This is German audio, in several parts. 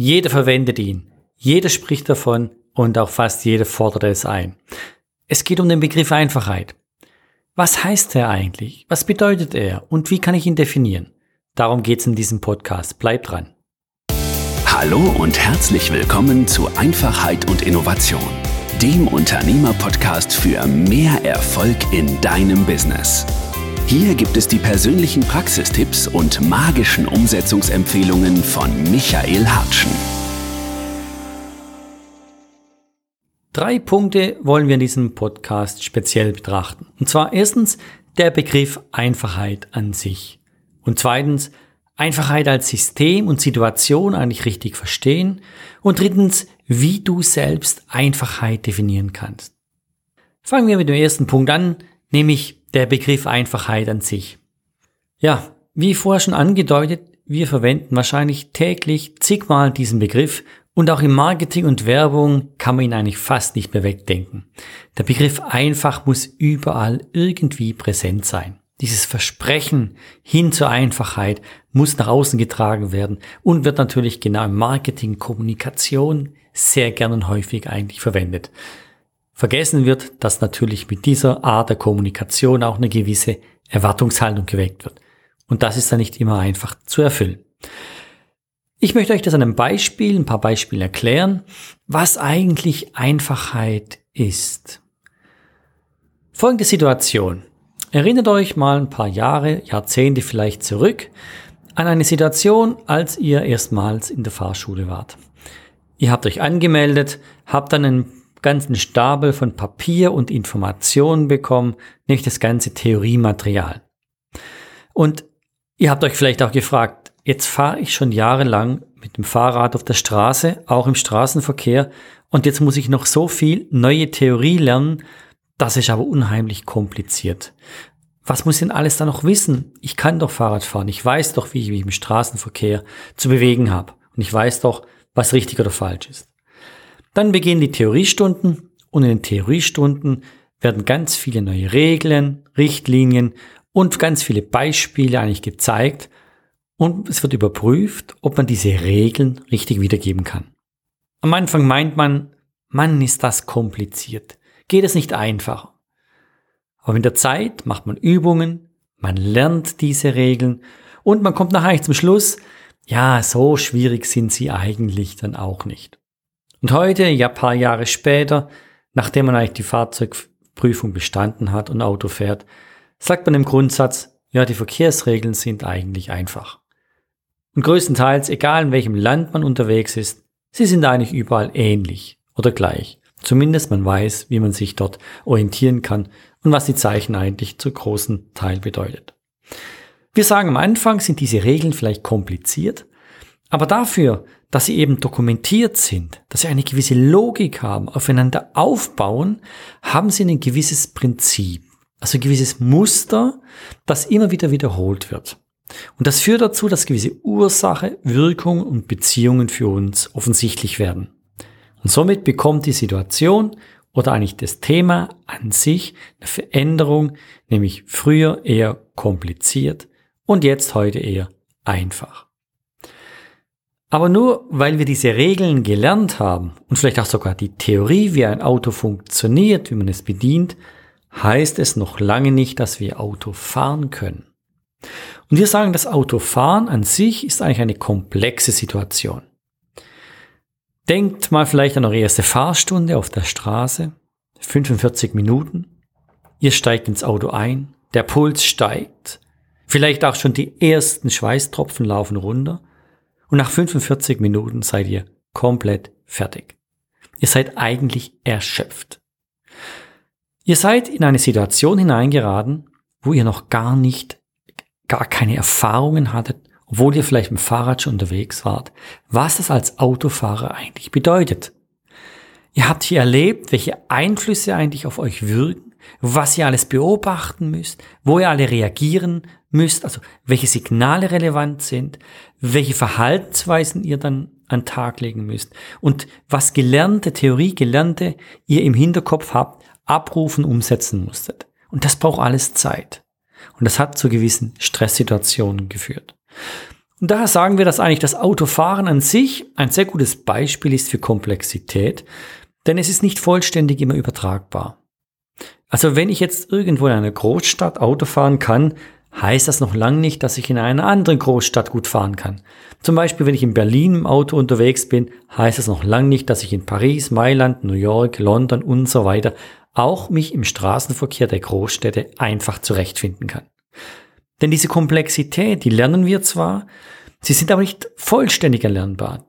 Jeder verwendet ihn. Jeder spricht davon und auch fast jeder fordert es ein. Es geht um den Begriff Einfachheit. Was heißt er eigentlich? Was bedeutet er? Und wie kann ich ihn definieren? Darum geht es in diesem Podcast. Bleibt dran. Hallo und herzlich willkommen zu Einfachheit und Innovation, dem Unternehmer-Podcast für mehr Erfolg in deinem Business. Hier gibt es die persönlichen Praxistipps und magischen Umsetzungsempfehlungen von Michael Hartschen. Drei Punkte wollen wir in diesem Podcast speziell betrachten. Und zwar erstens der Begriff Einfachheit an sich. Und zweitens Einfachheit als System und Situation eigentlich richtig verstehen. Und drittens, wie du selbst Einfachheit definieren kannst. Fangen wir mit dem ersten Punkt an, nämlich der Begriff Einfachheit an sich. Ja, wie vorher schon angedeutet, wir verwenden wahrscheinlich täglich zigmal diesen Begriff und auch im Marketing und Werbung kann man ihn eigentlich fast nicht mehr wegdenken. Der Begriff einfach muss überall irgendwie präsent sein. Dieses Versprechen hin zur Einfachheit muss nach außen getragen werden und wird natürlich genau im Marketing, Kommunikation sehr gern und häufig eigentlich verwendet. Vergessen wird, dass natürlich mit dieser Art der Kommunikation auch eine gewisse Erwartungshaltung geweckt wird. Und das ist dann nicht immer einfach zu erfüllen. Ich möchte euch das an einem Beispiel, ein paar Beispiele erklären, was eigentlich Einfachheit ist. Folgende Situation. Erinnert euch mal ein paar Jahre, Jahrzehnte vielleicht zurück an eine Situation, als ihr erstmals in der Fahrschule wart. Ihr habt euch angemeldet, habt dann einen ganzen Stapel von Papier und Informationen bekommen, nicht das ganze Theoriematerial. Und ihr habt euch vielleicht auch gefragt, jetzt fahre ich schon jahrelang mit dem Fahrrad auf der Straße, auch im Straßenverkehr, und jetzt muss ich noch so viel neue Theorie lernen, das ist aber unheimlich kompliziert. Was muss ich denn alles da noch wissen? Ich kann doch Fahrrad fahren. Ich weiß doch, wie ich mich im Straßenverkehr zu bewegen habe. Und ich weiß doch, was richtig oder falsch ist. Dann beginnen die Theoriestunden und in den Theoriestunden werden ganz viele neue Regeln, Richtlinien und ganz viele Beispiele eigentlich gezeigt und es wird überprüft, ob man diese Regeln richtig wiedergeben kann. Am Anfang meint man, Mann, ist das kompliziert geht es nicht einfacher. Aber in der Zeit macht man Übungen, man lernt diese Regeln und man kommt nachher zum Schluss, ja, so schwierig sind sie eigentlich dann auch nicht. Und heute, ja, paar Jahre später, nachdem man eigentlich die Fahrzeugprüfung bestanden hat und Auto fährt, sagt man im Grundsatz, ja, die Verkehrsregeln sind eigentlich einfach. Und größtenteils, egal in welchem Land man unterwegs ist, sie sind eigentlich überall ähnlich oder gleich. Zumindest man weiß, wie man sich dort orientieren kann und was die Zeichen eigentlich zu großen Teil bedeutet. Wir sagen am Anfang sind diese Regeln vielleicht kompliziert, aber dafür, dass sie eben dokumentiert sind, dass sie eine gewisse Logik haben, aufeinander aufbauen, haben sie ein gewisses Prinzip, also ein gewisses Muster, das immer wieder wiederholt wird. Und das führt dazu, dass gewisse Ursache, Wirkung und Beziehungen für uns offensichtlich werden. Und somit bekommt die Situation oder eigentlich das Thema an sich eine Veränderung, nämlich früher eher kompliziert und jetzt heute eher einfach. Aber nur weil wir diese Regeln gelernt haben und vielleicht auch sogar die Theorie, wie ein Auto funktioniert, wie man es bedient, heißt es noch lange nicht, dass wir Auto fahren können. Und wir sagen, das Autofahren an sich ist eigentlich eine komplexe Situation. Denkt mal vielleicht an eure erste Fahrstunde auf der Straße. 45 Minuten. Ihr steigt ins Auto ein. Der Puls steigt. Vielleicht auch schon die ersten Schweißtropfen laufen runter. Und nach 45 Minuten seid ihr komplett fertig. Ihr seid eigentlich erschöpft. Ihr seid in eine Situation hineingeraten, wo ihr noch gar nicht, gar keine Erfahrungen hattet obwohl ihr vielleicht mit dem Fahrrad schon unterwegs wart, was das als Autofahrer eigentlich bedeutet. Ihr habt hier erlebt, welche Einflüsse eigentlich auf euch wirken, was ihr alles beobachten müsst, wo ihr alle reagieren müsst, also welche Signale relevant sind, welche Verhaltensweisen ihr dann an Tag legen müsst und was gelernte, Theorie gelernte ihr im Hinterkopf habt, abrufen, umsetzen musstet. Und das braucht alles Zeit. Und das hat zu gewissen Stresssituationen geführt. Und daher sagen wir, dass eigentlich das Autofahren an sich ein sehr gutes Beispiel ist für Komplexität, denn es ist nicht vollständig immer übertragbar. Also wenn ich jetzt irgendwo in einer Großstadt Auto fahren kann, heißt das noch lange nicht, dass ich in einer anderen Großstadt gut fahren kann. Zum Beispiel, wenn ich in Berlin im Auto unterwegs bin, heißt das noch lange nicht, dass ich in Paris, Mailand, New York, London und so weiter auch mich im Straßenverkehr der Großstädte einfach zurechtfinden kann. Denn diese Komplexität, die lernen wir zwar, sie sind aber nicht vollständig erlernbar.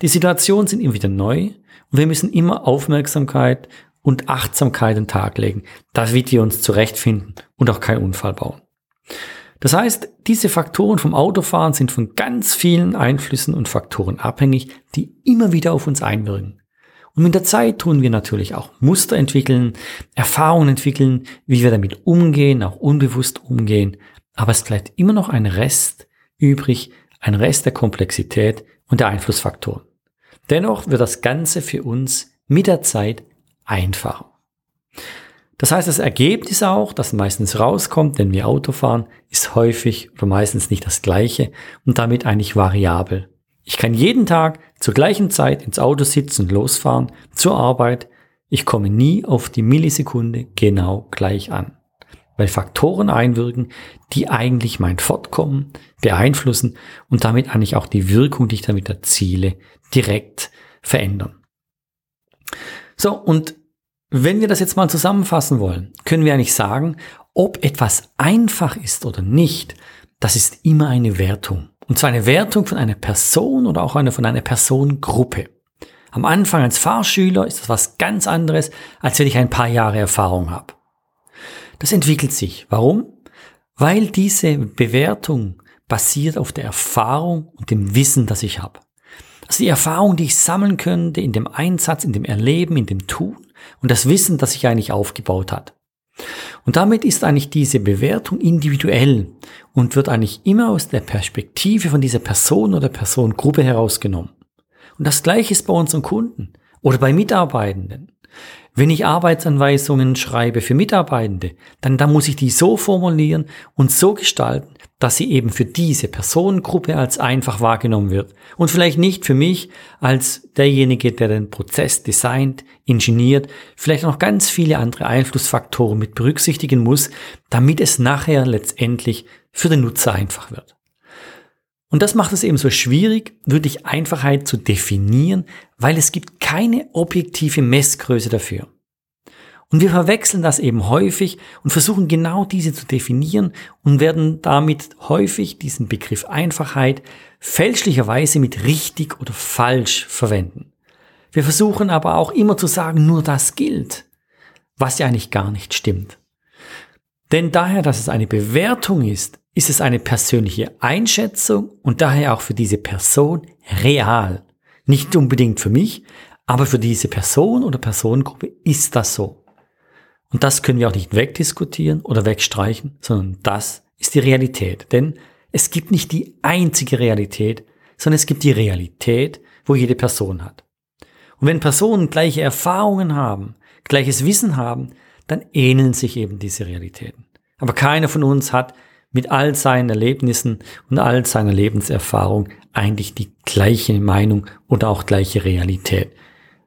Die Situationen sind immer wieder neu und wir müssen immer Aufmerksamkeit und Achtsamkeit an den Tag legen, damit wir uns zurechtfinden und auch keinen Unfall bauen. Das heißt, diese Faktoren vom Autofahren sind von ganz vielen Einflüssen und Faktoren abhängig, die immer wieder auf uns einwirken. Und mit der Zeit tun wir natürlich auch Muster entwickeln, Erfahrungen entwickeln, wie wir damit umgehen, auch unbewusst umgehen. Aber es bleibt immer noch ein Rest übrig, ein Rest der Komplexität und der Einflussfaktoren. Dennoch wird das Ganze für uns mit der Zeit einfacher. Das heißt, das Ergebnis auch, das meistens rauskommt, wenn wir Auto fahren, ist häufig oder meistens nicht das gleiche und damit eigentlich variabel. Ich kann jeden Tag zur gleichen Zeit ins Auto sitzen losfahren zur Arbeit. Ich komme nie auf die Millisekunde genau gleich an, weil Faktoren einwirken, die eigentlich mein Fortkommen beeinflussen und damit eigentlich auch die Wirkung, die ich damit erziele, direkt verändern. So, und wenn wir das jetzt mal zusammenfassen wollen, können wir eigentlich sagen, ob etwas einfach ist oder nicht, das ist immer eine Wertung. Und zwar eine Wertung von einer Person oder auch eine von einer Personengruppe. Am Anfang als Fahrschüler ist das was ganz anderes, als wenn ich ein paar Jahre Erfahrung habe. Das entwickelt sich. Warum? Weil diese Bewertung basiert auf der Erfahrung und dem Wissen, das ich habe. Also die Erfahrung, die ich sammeln könnte in dem Einsatz, in dem Erleben, in dem Tun und das Wissen, das sich eigentlich aufgebaut hat. Und damit ist eigentlich diese Bewertung individuell und wird eigentlich immer aus der Perspektive von dieser Person oder Personengruppe herausgenommen. Und das gleiche ist bei unseren Kunden oder bei Mitarbeitenden. Wenn ich Arbeitsanweisungen schreibe für Mitarbeitende, dann, dann muss ich die so formulieren und so gestalten, dass sie eben für diese Personengruppe als einfach wahrgenommen wird und vielleicht nicht für mich als derjenige, der den Prozess designt, ingeniert, vielleicht noch ganz viele andere Einflussfaktoren mit berücksichtigen muss, damit es nachher letztendlich für den Nutzer einfach wird. Und das macht es eben so schwierig, wirklich Einfachheit zu definieren, weil es gibt keine objektive Messgröße dafür. Und wir verwechseln das eben häufig und versuchen genau diese zu definieren und werden damit häufig diesen Begriff Einfachheit fälschlicherweise mit richtig oder falsch verwenden. Wir versuchen aber auch immer zu sagen, nur das gilt, was ja eigentlich gar nicht stimmt. Denn daher, dass es eine Bewertung ist, ist es eine persönliche Einschätzung und daher auch für diese Person real. Nicht unbedingt für mich, aber für diese Person oder Personengruppe ist das so. Und das können wir auch nicht wegdiskutieren oder wegstreichen, sondern das ist die Realität. Denn es gibt nicht die einzige Realität, sondern es gibt die Realität, wo jede Person hat. Und wenn Personen gleiche Erfahrungen haben, gleiches Wissen haben, dann ähneln sich eben diese Realitäten. Aber keiner von uns hat mit all seinen Erlebnissen und all seiner Lebenserfahrung eigentlich die gleiche Meinung oder auch gleiche Realität,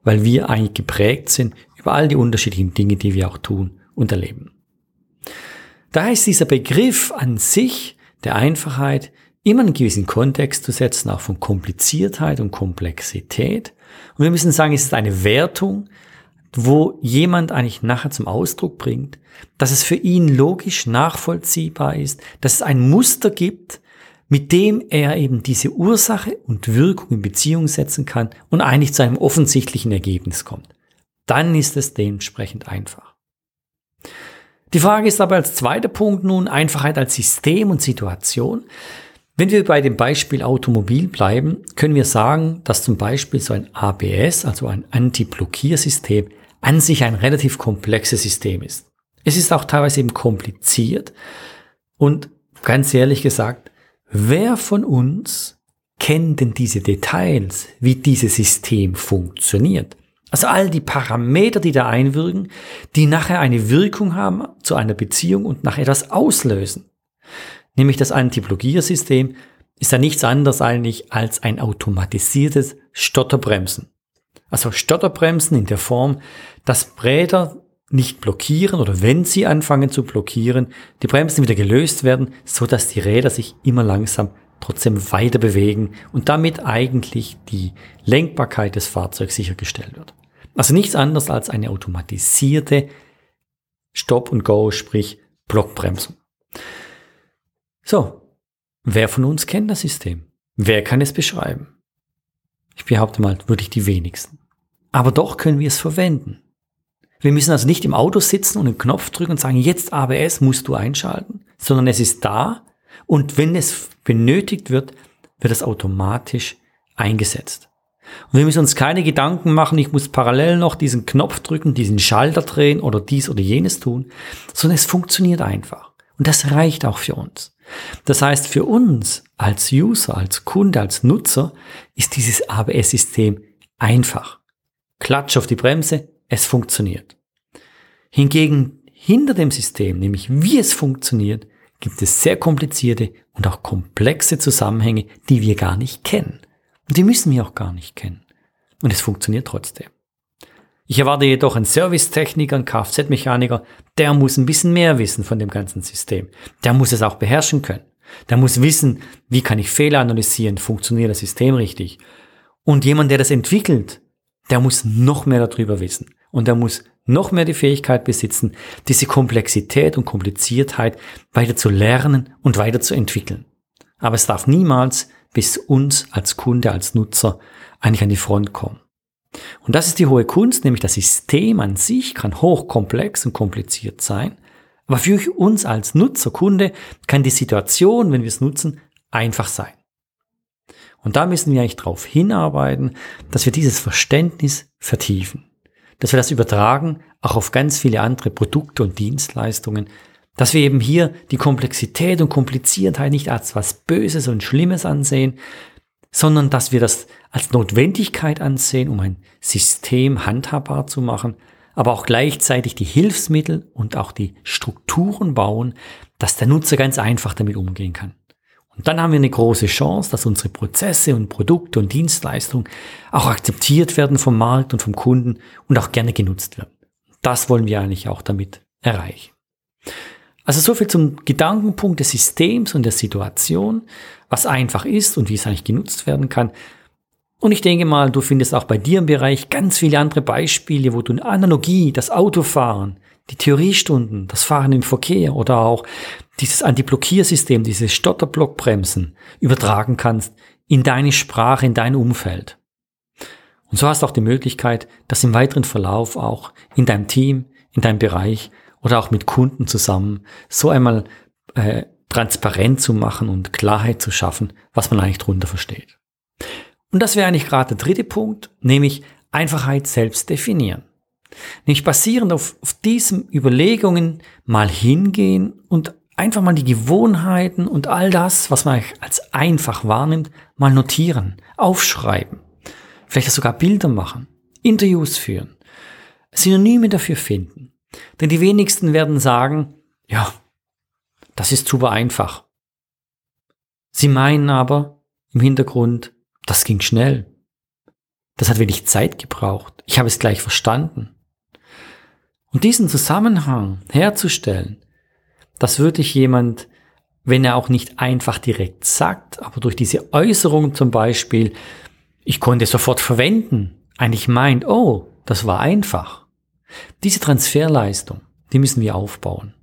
weil wir eigentlich geprägt sind über all die unterschiedlichen Dinge, die wir auch tun und erleben. Daher ist dieser Begriff an sich der Einfachheit immer einen gewissen Kontext zu setzen, auch von Kompliziertheit und Komplexität. Und wir müssen sagen, es ist eine Wertung, wo jemand eigentlich nachher zum Ausdruck bringt, dass es für ihn logisch nachvollziehbar ist, dass es ein Muster gibt, mit dem er eben diese Ursache und Wirkung in Beziehung setzen kann und eigentlich zu einem offensichtlichen Ergebnis kommt dann ist es dementsprechend einfach. Die Frage ist aber als zweiter Punkt nun Einfachheit als System und Situation. Wenn wir bei dem Beispiel Automobil bleiben, können wir sagen, dass zum Beispiel so ein ABS, also ein Anti-Blockiersystem, an sich ein relativ komplexes System ist. Es ist auch teilweise eben kompliziert und ganz ehrlich gesagt, wer von uns kennt denn diese Details, wie dieses System funktioniert? Also all die Parameter, die da einwirken, die nachher eine Wirkung haben zu einer Beziehung und nachher etwas auslösen. Nämlich das Antiblockiersystem, ist ja nichts anderes eigentlich als ein automatisiertes Stotterbremsen. Also Stotterbremsen in der Form, dass Räder nicht blockieren oder wenn sie anfangen zu blockieren, die Bremsen wieder gelöst werden, so dass die Räder sich immer langsam trotzdem weiter bewegen und damit eigentlich die Lenkbarkeit des Fahrzeugs sichergestellt wird. Also nichts anderes als eine automatisierte Stop and Go, sprich Blockbremsung. So, wer von uns kennt das System? Wer kann es beschreiben? Ich behaupte mal, wirklich die wenigsten. Aber doch können wir es verwenden. Wir müssen also nicht im Auto sitzen und einen Knopf drücken und sagen, jetzt ABS musst du einschalten, sondern es ist da und wenn es benötigt wird, wird es automatisch eingesetzt. Und wir müssen uns keine Gedanken machen, ich muss parallel noch diesen Knopf drücken, diesen Schalter drehen oder dies oder jenes tun, sondern es funktioniert einfach. Und das reicht auch für uns. Das heißt, für uns als User, als Kunde, als Nutzer ist dieses ABS-System einfach. Klatsch auf die Bremse, es funktioniert. Hingegen hinter dem System, nämlich wie es funktioniert, gibt es sehr komplizierte und auch komplexe Zusammenhänge, die wir gar nicht kennen. Und die müssen wir auch gar nicht kennen. Und es funktioniert trotzdem. Ich erwarte jedoch einen Servicetechniker, einen Kfz-Mechaniker, der muss ein bisschen mehr wissen von dem ganzen System. Der muss es auch beherrschen können. Der muss wissen, wie kann ich Fehler analysieren, funktioniert das System richtig. Und jemand, der das entwickelt, der muss noch mehr darüber wissen. Und der muss noch mehr die Fähigkeit besitzen, diese Komplexität und Kompliziertheit weiter zu lernen und weiter zu entwickeln. Aber es darf niemals bis uns als Kunde, als Nutzer eigentlich an die Front kommen. Und das ist die hohe Kunst, nämlich das System an sich kann hochkomplex und kompliziert sein, aber für uns als Nutzer, Kunde kann die Situation, wenn wir es nutzen, einfach sein. Und da müssen wir eigentlich darauf hinarbeiten, dass wir dieses Verständnis vertiefen dass wir das übertragen auch auf ganz viele andere Produkte und Dienstleistungen, dass wir eben hier die Komplexität und Kompliziertheit nicht als was Böses und Schlimmes ansehen, sondern dass wir das als Notwendigkeit ansehen, um ein System handhabbar zu machen, aber auch gleichzeitig die Hilfsmittel und auch die Strukturen bauen, dass der Nutzer ganz einfach damit umgehen kann. Und dann haben wir eine große Chance, dass unsere Prozesse und Produkte und Dienstleistungen auch akzeptiert werden vom Markt und vom Kunden und auch gerne genutzt werden. Das wollen wir eigentlich auch damit erreichen. Also so viel zum Gedankenpunkt des Systems und der Situation, was einfach ist und wie es eigentlich genutzt werden kann. Und ich denke mal, du findest auch bei dir im Bereich ganz viele andere Beispiele, wo du eine Analogie, das Autofahren, die Theoriestunden, das Fahren im Verkehr oder auch dieses Antiblockiersystem, diese Stotterblockbremsen übertragen kannst in deine Sprache, in dein Umfeld. Und so hast du auch die Möglichkeit, das im weiteren Verlauf auch in deinem Team, in deinem Bereich oder auch mit Kunden zusammen so einmal äh, transparent zu machen und Klarheit zu schaffen, was man eigentlich drunter versteht. Und das wäre eigentlich gerade der dritte Punkt, nämlich Einfachheit selbst definieren. Nämlich basierend auf, auf diesen Überlegungen mal hingehen und einfach mal die Gewohnheiten und all das, was man als einfach wahrnimmt, mal notieren, aufschreiben. Vielleicht sogar Bilder machen, Interviews führen, Synonyme dafür finden. Denn die wenigsten werden sagen, ja, das ist super einfach. Sie meinen aber im Hintergrund, das ging schnell. Das hat wenig Zeit gebraucht. Ich habe es gleich verstanden. Und diesen Zusammenhang herzustellen, dass wirklich jemand, wenn er auch nicht einfach direkt sagt, aber durch diese Äußerung zum Beispiel, ich konnte sofort verwenden, eigentlich meint, oh, das war einfach. Diese Transferleistung, die müssen wir aufbauen.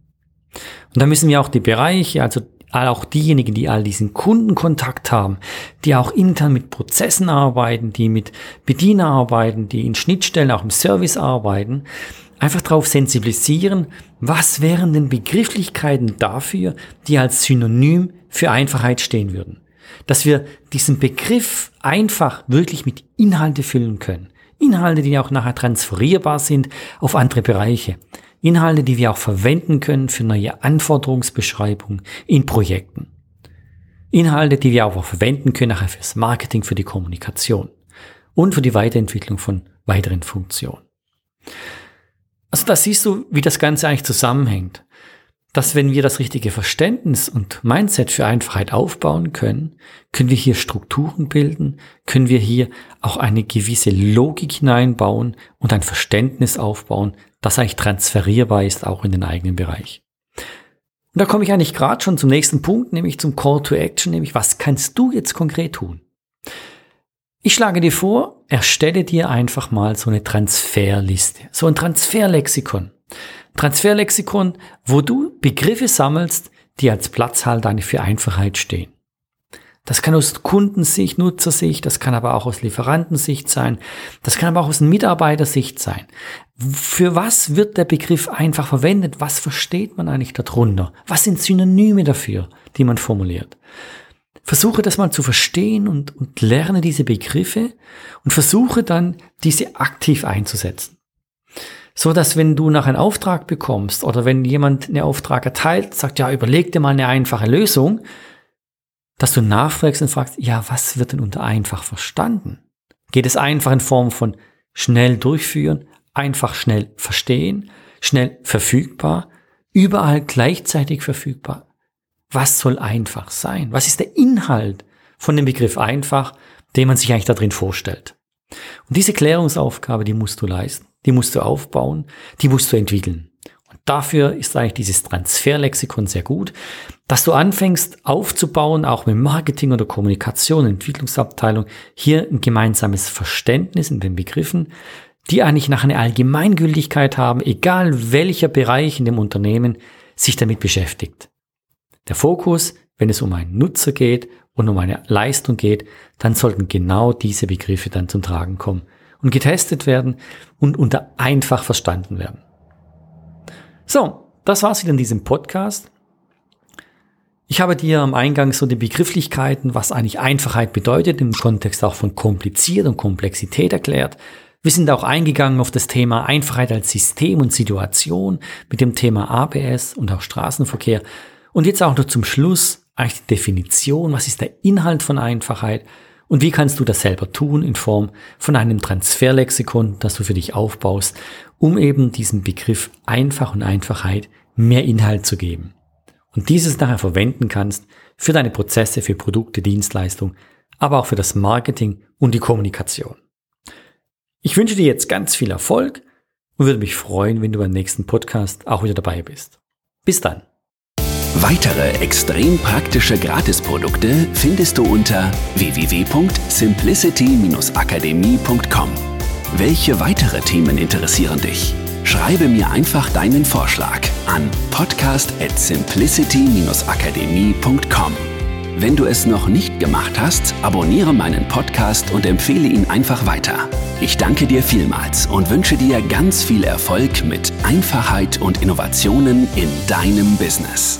Und da müssen wir auch die Bereiche, also auch diejenigen, die all diesen Kundenkontakt haben, die auch intern mit Prozessen arbeiten, die mit Bediener arbeiten, die in Schnittstellen auch im Service arbeiten, einfach darauf sensibilisieren, was wären denn Begrifflichkeiten dafür, die als Synonym für Einfachheit stehen würden. Dass wir diesen Begriff einfach wirklich mit Inhalte füllen können. Inhalte, die auch nachher transferierbar sind auf andere Bereiche. Inhalte, die wir auch verwenden können für neue Anforderungsbeschreibungen in Projekten. Inhalte, die wir auch verwenden können nachher fürs Marketing, für die Kommunikation und für die Weiterentwicklung von weiteren Funktionen. Also da siehst du, wie das Ganze eigentlich zusammenhängt. dass wenn wir das richtige Verständnis und Mindset für Einfachheit aufbauen können, können wir hier Strukturen bilden, können wir hier auch eine gewisse Logik hineinbauen und ein Verständnis aufbauen, das eigentlich transferierbar ist, auch in den eigenen Bereich. Und da komme ich eigentlich gerade schon zum nächsten Punkt, nämlich zum Call to Action, nämlich was kannst du jetzt konkret tun? Ich schlage dir vor, erstelle dir einfach mal so eine Transferliste, so ein Transferlexikon. Transferlexikon, wo du Begriffe sammelst, die als Platzhalter für Einfachheit stehen. Das kann aus Kundensicht, Nutzersicht, das kann aber auch aus Lieferantensicht sein, das kann aber auch aus Mitarbeitersicht sein. Für was wird der Begriff einfach verwendet? Was versteht man eigentlich darunter? Was sind Synonyme dafür, die man formuliert? Versuche das mal zu verstehen und, und lerne diese Begriffe und versuche dann, diese aktiv einzusetzen. So dass wenn du nach einem Auftrag bekommst oder wenn jemand einen Auftrag erteilt, sagt, ja, überleg dir mal eine einfache Lösung, dass du nachfragst und fragst, ja, was wird denn unter einfach verstanden? Geht es einfach in Form von schnell durchführen, einfach schnell verstehen, schnell verfügbar, überall gleichzeitig verfügbar? Was soll einfach sein? Was ist der Inhalt von dem Begriff einfach, den man sich eigentlich da drin vorstellt? Und diese Klärungsaufgabe, die musst du leisten die musst du aufbauen, die musst du entwickeln. Und dafür ist eigentlich dieses Transferlexikon sehr gut, dass du anfängst aufzubauen, auch mit Marketing oder Kommunikation, Entwicklungsabteilung, hier ein gemeinsames Verständnis in den Begriffen, die eigentlich nach einer Allgemeingültigkeit haben, egal welcher Bereich in dem Unternehmen sich damit beschäftigt. Der Fokus, wenn es um einen Nutzer geht und um eine Leistung geht, dann sollten genau diese Begriffe dann zum Tragen kommen und getestet werden und unter einfach verstanden werden. So, das war's wieder in diesem Podcast. Ich habe dir am Eingang so die Begrifflichkeiten, was eigentlich Einfachheit bedeutet, im Kontext auch von kompliziert und Komplexität erklärt. Wir sind auch eingegangen auf das Thema Einfachheit als System und Situation mit dem Thema ABS und auch Straßenverkehr. Und jetzt auch noch zum Schluss eigentlich die Definition, was ist der Inhalt von Einfachheit und wie kannst du das selber tun in Form von einem Transferlexikon, das du für dich aufbaust, um eben diesem Begriff Einfach und Einfachheit mehr Inhalt zu geben. Und dieses nachher verwenden kannst für deine Prozesse, für Produkte, Dienstleistungen, aber auch für das Marketing und die Kommunikation. Ich wünsche dir jetzt ganz viel Erfolg und würde mich freuen, wenn du beim nächsten Podcast auch wieder dabei bist. Bis dann. Weitere extrem praktische Gratisprodukte findest du unter www.simplicity-akademie.com. Welche weitere Themen interessieren dich? Schreibe mir einfach deinen Vorschlag an podcast at simplicity-akademie.com. Wenn du es noch nicht gemacht hast, abonniere meinen Podcast und empfehle ihn einfach weiter. Ich danke dir vielmals und wünsche dir ganz viel Erfolg mit Einfachheit und Innovationen in deinem Business.